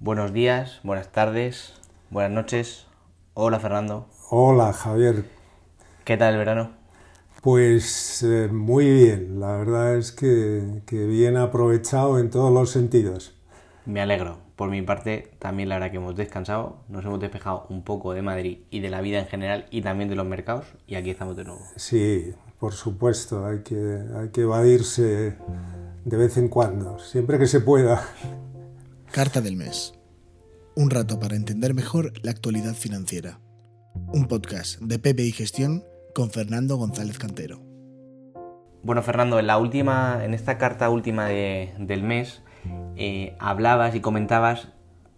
Buenos días, buenas tardes, buenas noches. Hola Fernando. Hola Javier. ¿Qué tal el verano? Pues eh, muy bien, la verdad es que, que, bien aprovechado en todos los sentidos. Me alegro. Por mi parte, también la verdad que hemos descansado, nos hemos despejado un poco de Madrid y de la vida en general y también de los mercados y aquí estamos de nuevo. Sí, por supuesto, hay que, hay que evadirse de vez en cuando, siempre que se pueda. Carta del mes. Un rato para entender mejor la actualidad financiera. Un podcast de Pepe y Gestión con Fernando González Cantero. Bueno, Fernando, en la última, en esta carta última de, del mes, eh, hablabas y comentabas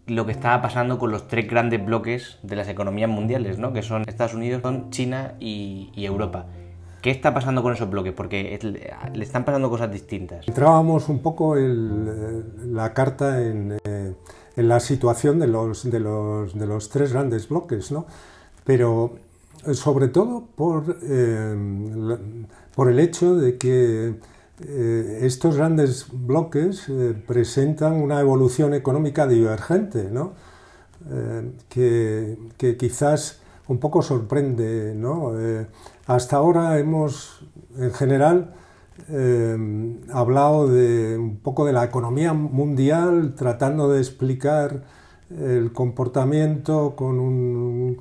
lo que estaba pasando con los tres grandes bloques de las economías mundiales, ¿no? que son Estados Unidos, China y Europa. ¿Qué está pasando con esos bloques? Porque le están pasando cosas distintas. Entrábamos un poco el, la carta en, eh, en, la situación de los, de, los, de los tres grandes bloques, ¿no? pero sobre todo por, eh, por el hecho de que eh, estos grandes bloques eh, presentan una evolución económica divergente, ¿no? Eh, que, quizás un poco sorprende. ¿no? Eh, hasta ahora hemos, en general, eh, hablado de un poco de la economía mundial, tratando de explicar el comportamiento con un,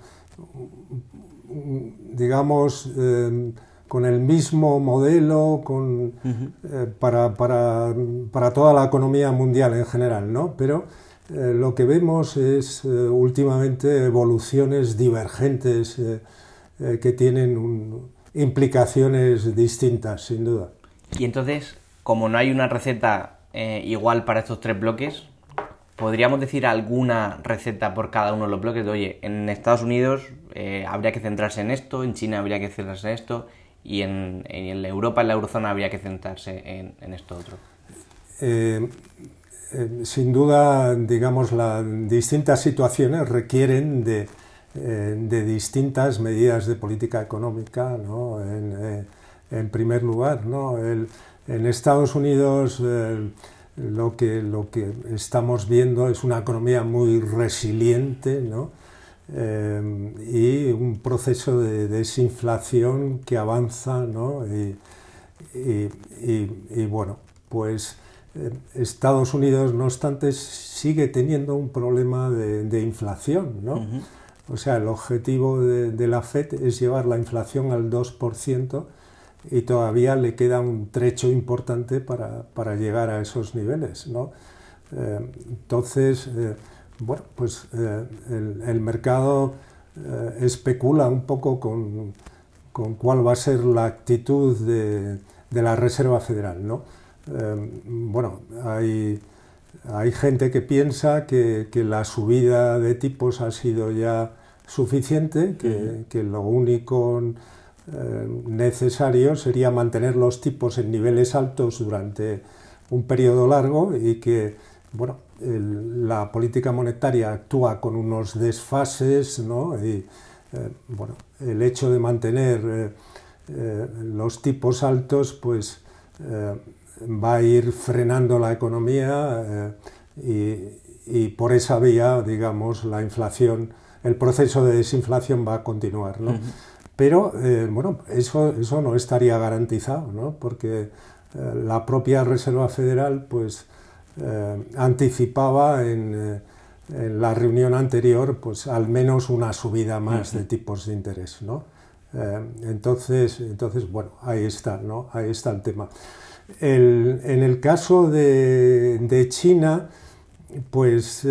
digamos, eh, con el mismo modelo con, uh -huh. para, para, para, toda la economía mundial en general, ¿no? Pero eh, lo que vemos es eh, últimamente evoluciones divergentes eh, que tienen un, implicaciones distintas, sin duda. Y entonces, como no hay una receta igual para estos tres bloques, ¿Podríamos decir alguna receta por cada uno de los bloques? De, oye, en Estados Unidos habría que centrarse en esto, en China habría que centrarse en esto, y en, en Europa, en la eurozona, habría que centrarse en, en esto otro. Eh, eh, sin duda, digamos, las distintas situaciones requieren de, eh, de distintas medidas de política económica, ¿no? En, en, primer lugar, ¿no? En Estados Unidos lo que, lo que estamos viendo es una economía muy resiliente ¿no? eh, y un proceso de desinflación que avanza ¿no? y, y, bueno, pues eh, Estados Unidos no obstante sigue teniendo un problema de, de inflación. ¿no? Uh -huh. O sea, el objetivo de, de, la FED es llevar la inflación al 2% y todavía le queda un trecho importante para, para llegar a esos niveles. ¿no? Eh, entonces, eh, bueno, pues eh, el, el, mercado especula un poco con, con, cuál va a ser la actitud de, de la Reserva Federal. ¿no? Eh, bueno, hay, hay gente que piensa que, que, la subida de tipos ha sido ya suficiente, que, que lo único eh, necesario sería mantener los tipos en niveles altos durante un periodo largo y que bueno, el, la política monetaria actúa con unos desfases ¿no? y eh, bueno, el hecho de mantener eh, eh los tipos altos pues va a ir frenando la economía y, y, por esa vía digamos la inflación el proceso de desinflación va a continuar ¿no? Uh -huh. Pero eh, bueno, eso, eso no estaría garantizado, ¿no? porque eh, la propia Reserva Federal pues, eh, anticipaba en, en, la reunión anterior pues, al menos una subida más de tipos de interés. ¿no? entonces, entonces, bueno, ahí está, ¿no? ahí está el tema. El, en el caso de, de China, pues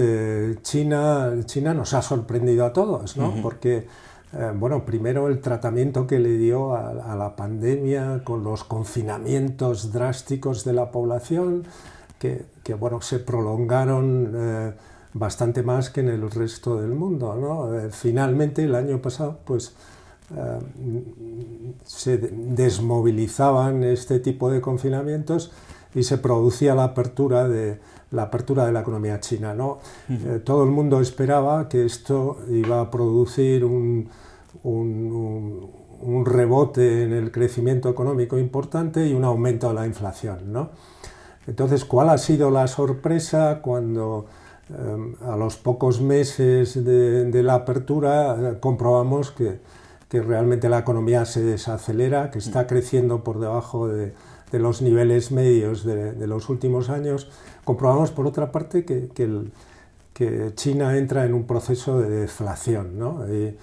China, China nos ha sorprendido a todos, ¿no? Uh -huh. porque eh, bueno, primero el tratamiento que le dio a, a, la pandemia con los confinamientos drásticos de la población, que, que bueno, se prolongaron eh, bastante más que en el resto del mundo. ¿no? Eh, finalmente, el año pasado, pues se desmovilizaban este tipo de confinamientos y se producía la apertura de, la apertura de la economía china. ¿no? Uh -huh. eh, todo el mundo esperaba que esto iba a producir un, un, un, un, rebote en el crecimiento económico importante y un aumento de la inflación. ¿no? Entonces, ¿cuál ha sido la sorpresa cuando a los pocos meses de, la apertura comprobamos que, que, realmente la economía se desacelera, que está creciendo por debajo de, de los niveles medios de, los últimos años. Comprobamos, por otra parte, que, que, que China entra en un proceso de deflación. ¿no? Y,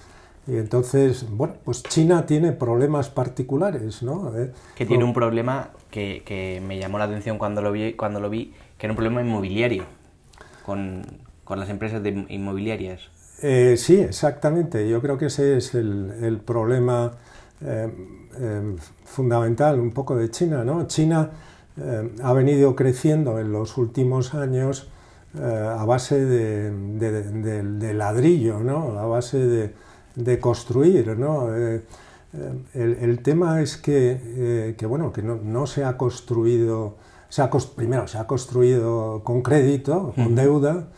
y entonces, bueno, pues China tiene problemas particulares, ¿no? Eh, que tiene un problema que, que, me llamó la atención cuando lo vi, cuando lo vi que era un problema inmobiliario con, con las empresas de inmobiliarias. Eh, sí, exactamente. Yo creo que ese es el, el problema eh, fundamental un poco de China, ¿no? China ha venido creciendo en los últimos años a base de, de, de ladrillo, ¿no? A base de construir, ¿no? Eh, eh, el, tema es que, eh, que bueno, que no, se ha construido, se ha primero se ha construido con crédito, con deuda,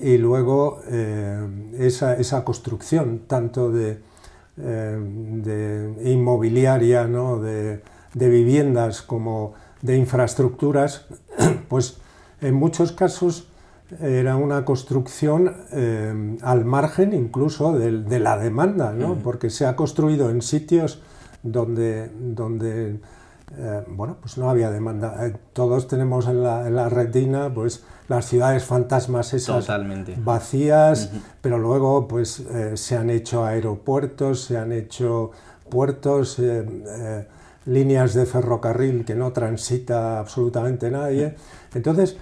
y luego esa, esa, construcción tanto de, de inmobiliaria, ¿no? de, de viviendas como de infraestructuras, pues en muchos casos era una construcción eh, al margen incluso de, la demanda, ¿no? porque se ha construido en sitios donde, donde eh, bueno, pues no había demanda. Eh, todos tenemos en la, en la, retina pues, las ciudades fantasmas esas vacías, pero luego pues, se han hecho aeropuertos, se han hecho puertos, líneas de ferrocarril que no transita absolutamente nadie. Entonces,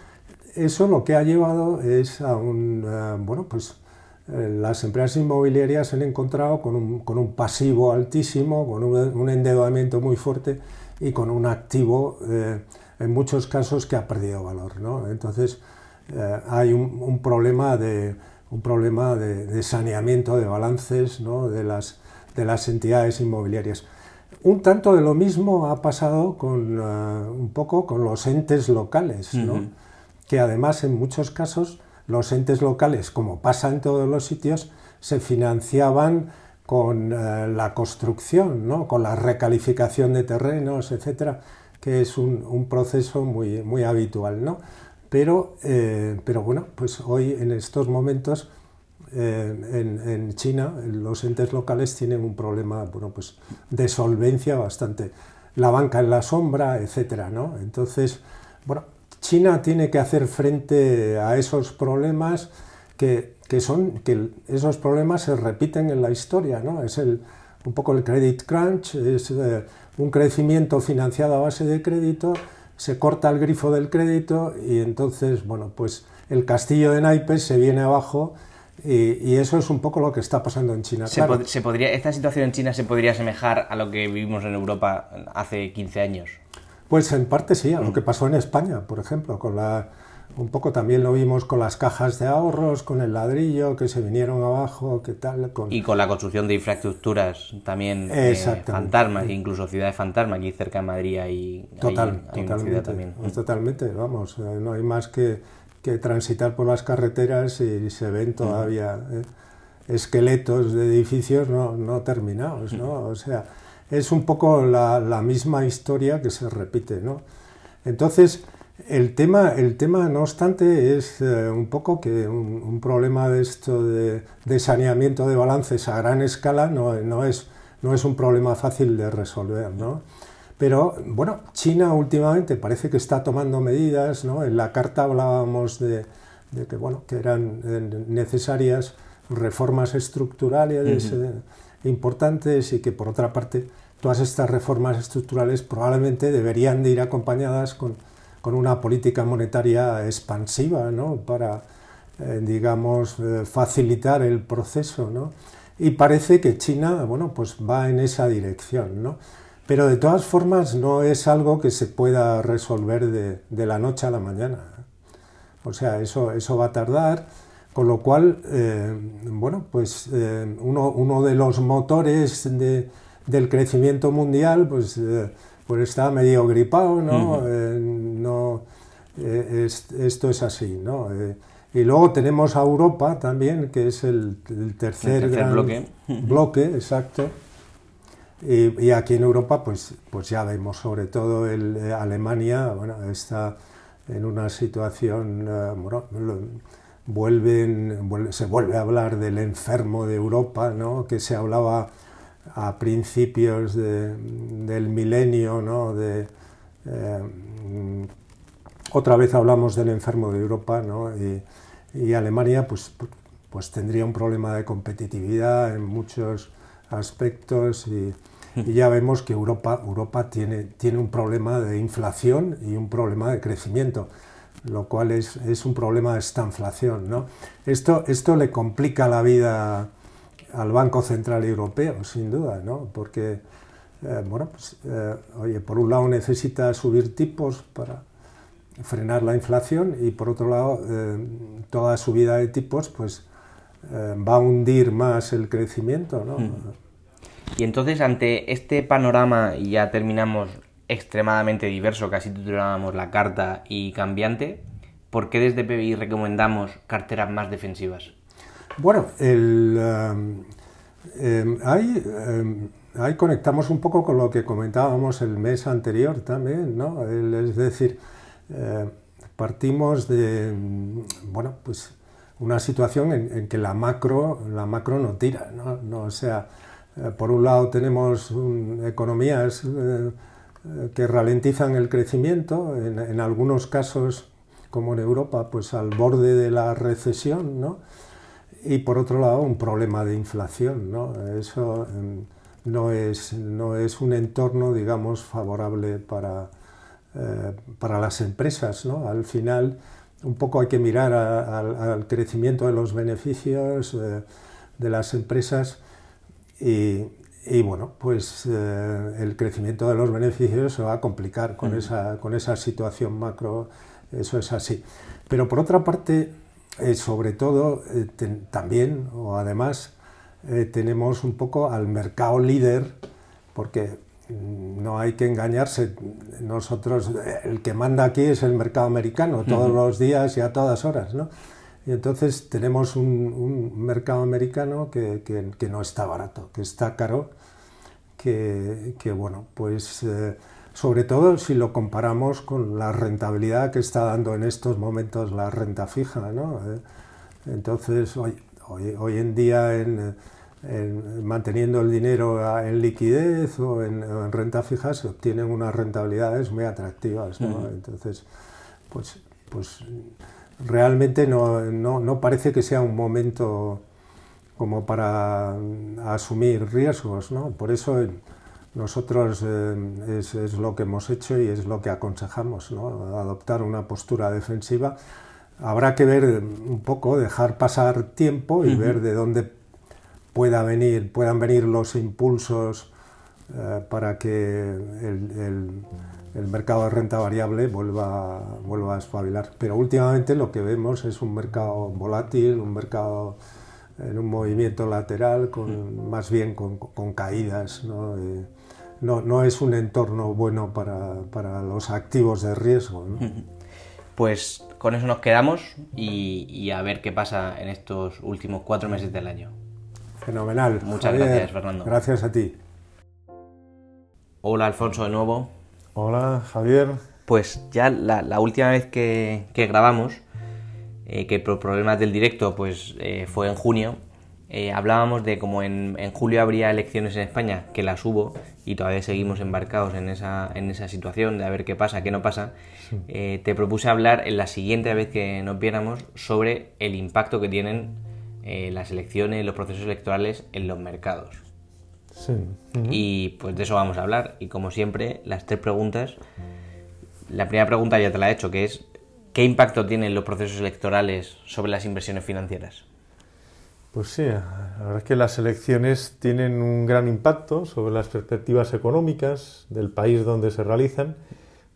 eso lo que ha llevado es a un, eh, bueno, pues eh, las empresas inmobiliarias se han encontrado con un, con un pasivo altísimo, con un, endeudamiento muy fuerte y con un activo, eh, en muchos casos, que ha perdido valor. ¿no? Entonces, hay un, problema, de, un problema de, saneamiento de balances ¿no? de, las, de las entidades inmobiliarias. Un tanto de lo mismo ha pasado con, un poco con los entes locales. ¿no? que además en muchos casos los entes locales, como pasa en todos los sitios, se financiaban con eh, la construcción, ¿no? con la recalificación de terrenos, etcétera, que es un, proceso muy, muy habitual. ¿no? Pero, eh, pero bueno, pues hoy en estos momentos eh, en, China los entes locales tienen un problema bueno, pues de solvencia bastante. La banca en la sombra, etcétera. ¿no? Entonces, bueno, China tiene que hacer frente a esos problemas que, son que esos problemas se repiten en la historia, ¿no? Es el, un poco el credit crunch, es eh, un crecimiento financiado a base de crédito, se corta el grifo del crédito y entonces, bueno, pues el castillo de naipes se viene abajo y, eso es un poco lo que está pasando en China. Se, podría, ¿Esta situación en China se podría asemejar a lo que vivimos en Europa hace 15 años? Pues en parte sí, a lo que pasó en España, por ejemplo, con la, un poco también lo vimos con las cajas de ahorros, con el ladrillo que se vinieron abajo, qué tal. Y con la construcción de infraestructuras también eh, fantasmas, incluso ciudades fantasmas, aquí cerca de Madrid hay, Total, totalmente, también. Totalmente, vamos, eh, no hay más que, que, transitar por las carreteras y se ven todavía eh, esqueletos de edificios no, no terminados, ¿no? O sea es un poco la, misma historia que se repite. ¿no? Entonces, el tema, el tema, no obstante, es eh, un poco que un, problema de esto de, saneamiento de balances a gran escala no, no, es, no es un problema fácil de resolver. ¿no? Pero bueno, China últimamente parece que está tomando medidas. ¿no? En la carta hablábamos de, que, bueno, que eran eh, necesarias reformas estructurales importantes y que por otra parte todas estas reformas estructurales probablemente deberían de ir acompañadas con, con una política monetaria expansiva ¿no? para, eh, digamos, eh, facilitar el proceso. ¿no? Y parece que China bueno, pues va en esa dirección. ¿no? Pero de todas formas no es algo que se pueda resolver de, de la noche a la mañana. O sea, eso, eso va a tardar. Con lo cual, eh, bueno, pues eh, uno, uno, de los motores de, del crecimiento mundial, pues, eh, pues está medio gripado, ¿no? No esto es así, ¿no? y luego tenemos a Europa también, que es el, tercer, gran bloque. bloque, exacto. Y, y, aquí en Europa, pues, pues ya vemos, sobre todo el, Alemania, bueno, está en una situación, bueno, vuelven, se vuelve a hablar del enfermo de Europa, ¿no? que se hablaba a principios del milenio, ¿no? de, eh, otra vez hablamos del enfermo de Europa ¿no? y, Alemania pues, pues tendría un problema de competitividad en muchos aspectos y, ya vemos que Europa, Europa tiene, un problema de inflación y un problema de crecimiento lo cual es, un problema de esta inflación. ¿no? Esto, esto le complica la vida al Banco Central Europeo, sin duda, ¿no? porque, eh, bueno, pues, eh, oye, por un lado necesita subir tipos para frenar la inflación y por otro lado eh, toda subida de tipos pues va a hundir más el crecimiento. ¿no? Hmm. Y entonces ante este panorama, y ya terminamos extremadamente diverso, casi titulábamos la carta y cambiante, ¿por qué desde PBI recomendamos carteras más defensivas? Bueno, el, um, em, em, ahí, conectamos un poco con lo que comentábamos el mes anterior también, ¿no? es decir, eh, partimos de, bueno, pues una situación en, que la macro, la macro no tira, ¿no? o sea, eh, por un lado tenemos economías eh, que ralentizan el crecimiento, en, algunos casos, como en Europa, pues al borde de la recesión, ¿no? Y por otro lado, un problema de inflación, ¿no? Eso em, no es, no es un entorno, digamos, favorable para, eh, para las empresas, ¿no? Al final, un poco hay que mirar al crecimiento de los beneficios eh, de las empresas y, y bueno, pues eh, el crecimiento de los beneficios se va a complicar con, mm. esa, con esa situación macro, eso es así. Pero por otra parte, eh, sobre todo, eh, también o además tenemos un poco al mercado líder, porque no hay que engañarse, nosotros, el que manda aquí es el mercado americano, todos los días y a todas horas, ¿no? Y entonces tenemos un, mercado americano que, que, no está barato, que está caro, que, que bueno, pues eh, sobre todo si lo comparamos con la rentabilidad que está dando en estos momentos la renta fija, ¿no? Eh, entonces, hoy, hoy, hoy, en día en, manteniendo el dinero en liquidez o en, renta fija se obtienen unas rentabilidades muy atractivas, ¿no? Entonces, pues, pues realmente no, parece que sea un momento como para asumir riesgos, ¿no? Por eso nosotros eh, es, lo que hemos hecho y es lo que aconsejamos, ¿no? Adoptar una postura defensiva. Habrá que ver un poco, dejar pasar tiempo y ver de dónde pueda venir, puedan venir los impulsos eh, para que el el mercado de renta variable vuelva, vuelva a espabilar. Pero últimamente lo que vemos es un mercado volátil, un mercado en un movimiento lateral, con, más bien con, caídas. ¿no? no, es un entorno bueno para, los activos de riesgo. Pues con eso nos quedamos y, y, a ver qué pasa en estos últimos cuatro meses del año. Fenomenal. Muchas gracias, Fernando. Gracias a ti. Hola, Alfonso, de nuevo. Hola, Javier. Pues ya la, última vez que, grabamos, eh, que por problemas del directo pues eh, fue en junio, eh, hablábamos de cómo en, julio habría elecciones en España, que las hubo y todavía seguimos embarcados en esa, en esa situación de a ver qué pasa, qué no pasa. te propuse hablar en la siguiente vez que nos viéramos sobre el impacto que tienen las elecciones, los procesos electorales en los mercados. Y pues de eso vamos a hablar. Y como siempre, las tres preguntas. La primera pregunta ya te la he hecho, que es ¿qué impacto tienen los procesos electorales sobre las inversiones financieras? Pues sí, la verdad es que las elecciones tienen un gran impacto sobre las perspectivas económicas del país donde se realizan,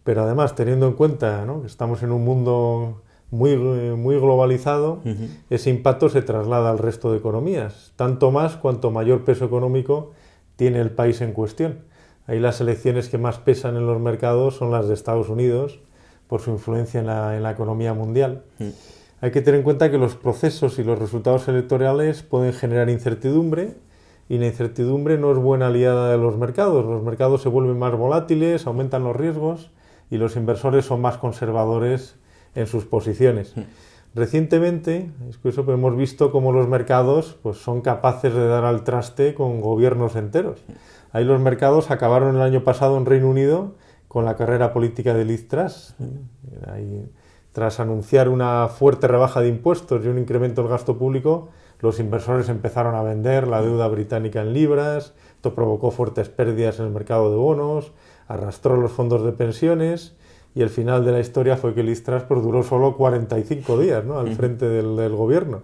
pero además teniendo en cuenta que estamos en un mundo muy, muy globalizado, ese impacto se traslada al resto de economías, tanto más cuanto mayor peso económico tiene el país en cuestión. Ahí las elecciones que más pesan en los mercados son las de Estados Unidos, por su influencia en la, economía mundial. Hay que tener en cuenta que los procesos y los resultados electorales pueden generar incertidumbre y la incertidumbre no es buena aliada de los mercados. Los mercados se vuelven más volátiles, aumentan los riesgos y los inversores son más conservadores en sus posiciones. Mm. Recientemente, es curioso, pero hemos visto cómo los mercados pues, son capaces de dar al traste con gobiernos enteros. Ahí los mercados acabaron el año pasado en Reino Unido con la carrera política de Liz Truss. tras anunciar una fuerte rebaja de impuestos y un incremento del gasto público, los inversores empezaron a vender la deuda británica en libras, esto provocó fuertes pérdidas en el mercado de bonos, arrastró los fondos de pensiones y el final de la historia fue que Liz Truss pues, duró solo 45 días ¿no? al frente del, del, gobierno.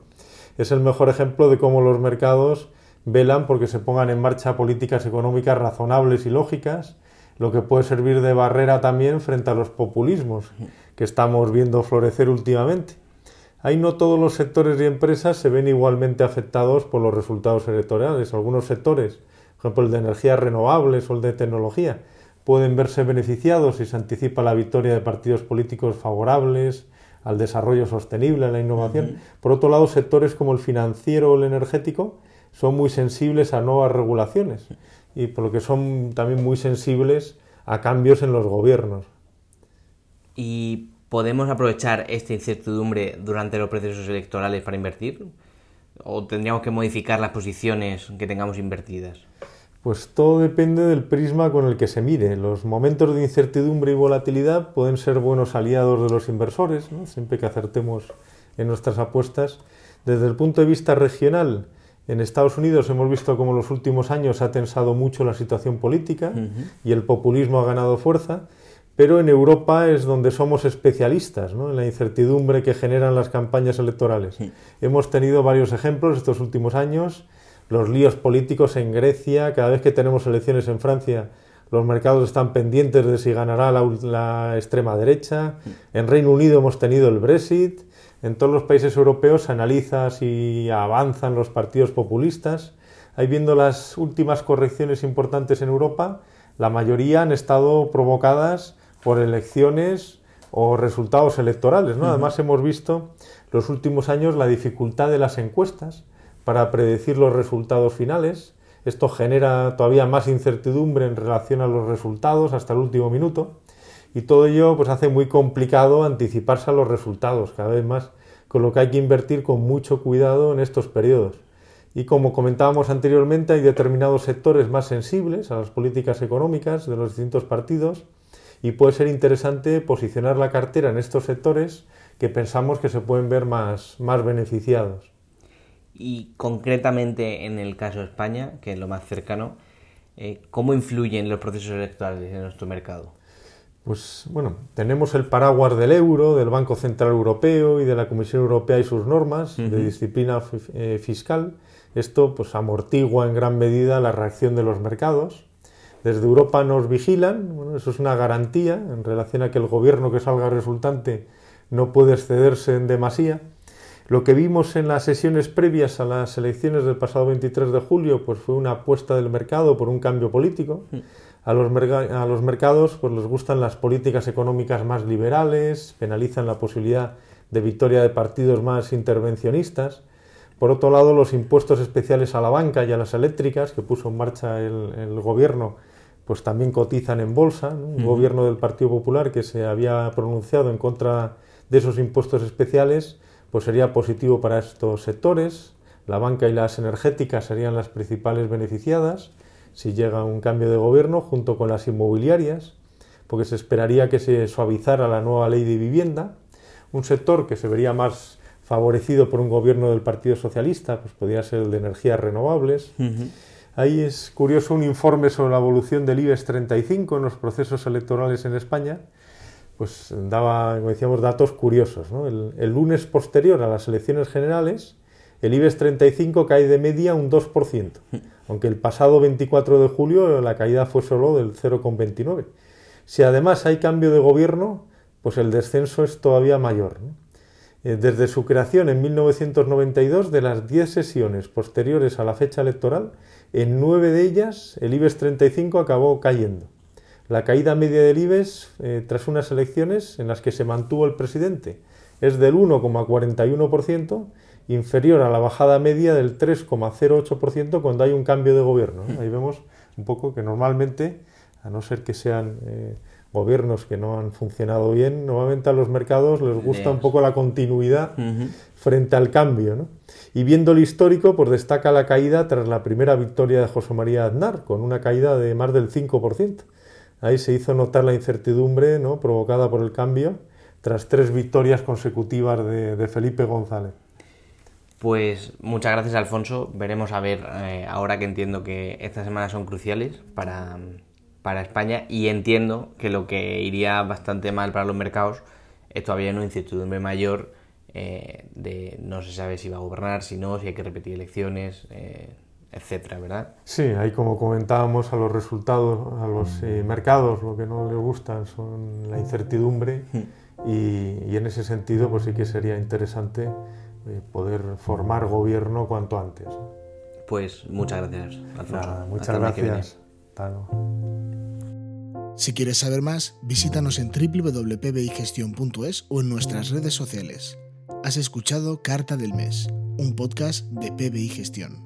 Es el mejor ejemplo de cómo los mercados velan porque se pongan en marcha políticas económicas razonables y lógicas, lo que puede servir de barrera también frente a los populismos que estamos viendo florecer últimamente. Ahí no todos los sectores y empresas se ven igualmente afectados por los resultados electorales. Algunos sectores, por ejemplo el de energías renovables o el de tecnología, pueden verse beneficiados si se anticipa la victoria de partidos políticos favorables al desarrollo sostenible, a la innovación. Por otro lado, sectores como el financiero o el energético son muy sensibles a nuevas regulaciones y por lo que son también muy sensibles a cambios en los gobiernos. Y ¿Podemos aprovechar esta incertidumbre durante los procesos electorales para invertir? ¿O tendríamos que modificar las posiciones que tengamos invertidas? Pues todo depende del prisma con el que se mire. Los momentos de incertidumbre y volatilidad pueden ser buenos aliados de los inversores, siempre que acertemos en nuestras apuestas. Desde el punto de vista regional, en Estados Unidos hemos visto cómo en los últimos años ha tensado mucho la situación política y el populismo ha ganado fuerza pero en Europa es donde somos especialistas, ¿no? en la incertidumbre que generan las campañas electorales. Hemos tenido varios ejemplos estos últimos años, los líos políticos en Grecia, cada vez que tenemos elecciones en Francia, los mercados están pendientes de si ganará la, extrema derecha, en Reino Unido hemos tenido el Brexit, en todos los países europeos se analiza si avanzan los partidos populistas. Ahí viendo las últimas correcciones importantes en Europa, la mayoría han estado provocadas por elecciones o resultados electorales. ¿no? Además hemos visto los últimos años la dificultad de las encuestas para predecir los resultados finales. Esto genera todavía más incertidumbre en relación a los resultados hasta el último minuto y todo ello pues hace muy complicado anticiparse a los resultados cada vez más, con lo que hay que invertir con mucho cuidado en estos periodos. Y como comentábamos anteriormente, hay determinados sectores más sensibles a las políticas económicas de los distintos partidos y puede ser interesante posicionar la cartera en estos sectores que pensamos que se pueden ver más, más beneficiados. Y concretamente en el caso de España, que es lo más cercano, eh, ¿cómo influyen los procesos electorales en nuestro mercado? Pues bueno, tenemos el paraguas del euro, del Banco Central Europeo y de la Comisión Europea y sus normas de disciplina eh, fiscal. Esto pues amortigua en gran medida la reacción de los mercados desde Europa nos vigilan, bueno, eso es una garantía en relación a que el gobierno que salga resultante no puede excederse en demasía. Lo que vimos en las sesiones previas a las elecciones del pasado 23 de julio pues fue una apuesta del mercado por un cambio político. A los, a los mercados pues les gustan las políticas económicas más liberales, penalizan la posibilidad de victoria de partidos más intervencionistas. Por otro lado, los impuestos especiales a la banca y a las eléctricas que puso en marcha el, el gobierno pues también cotizan en bolsa. Un gobierno del Partido Popular que se había pronunciado en contra de esos impuestos especiales, pues sería positivo para estos sectores. La banca y las energéticas serían las principales beneficiadas si llega un cambio de gobierno, junto con las inmobiliarias, porque se esperaría que se suavizara la nueva ley de vivienda. Un sector que se vería más favorecido por un gobierno del Partido Socialista, pues podría ser el de energías renovables. Ahí es curioso un informe sobre la evolución del IBEX 35 en los procesos electorales en España, pues daba, como decíamos, datos curiosos. El, lunes posterior a las elecciones generales, el IBEX 35 cae de media un 2%, aunque el pasado 24 de julio la caída fue solo del 0,29. Si además hay cambio de gobierno, pues el descenso es todavía mayor. Eh, desde su creación en 1992, de las 10 sesiones posteriores a la fecha electoral, en nueve de ellas el IBEX 35 acabó cayendo. La caída media del IBEX eh, tras unas elecciones en las que se mantuvo el presidente es del 1,41%, inferior a la bajada media del 3,08% cuando hay un cambio de gobierno. Ahí vemos un poco que normalmente, a no ser que sean eh, gobiernos que no han funcionado bien, normalmente a los mercados les gusta un poco la continuidad frente al cambio. ¿no? Y viendo el histórico, pues destaca la caída tras la primera victoria de José María Aznar, con una caída de más del 5%. Ahí se hizo notar la incertidumbre ¿no? provocada por el cambio tras tres victorias consecutivas de, Felipe González. Pues muchas gracias Alfonso. Veremos a ver, eh, ahora que entiendo que estas semanas son cruciales para, para España y entiendo que lo que iría bastante mal para los mercados es todavía una incertidumbre mayor eh, de no se sabe si va a gobernar, si no, si hay que repetir elecciones, eh, etcétera, ¿verdad? Sí, ahí como comentábamos a los resultados, a los eh, mercados, lo que no les gusta son la incertidumbre hmm. y, en ese sentido pues sí que sería interesante poder formar gobierno cuanto antes. Pues muchas gracias, Alfonso. muchas gracias. Si quieres saber más, visítanos en www.pbigestion.es o en nuestras redes sociales. Has escuchado Carta del Mes, un podcast de PBI Gestión.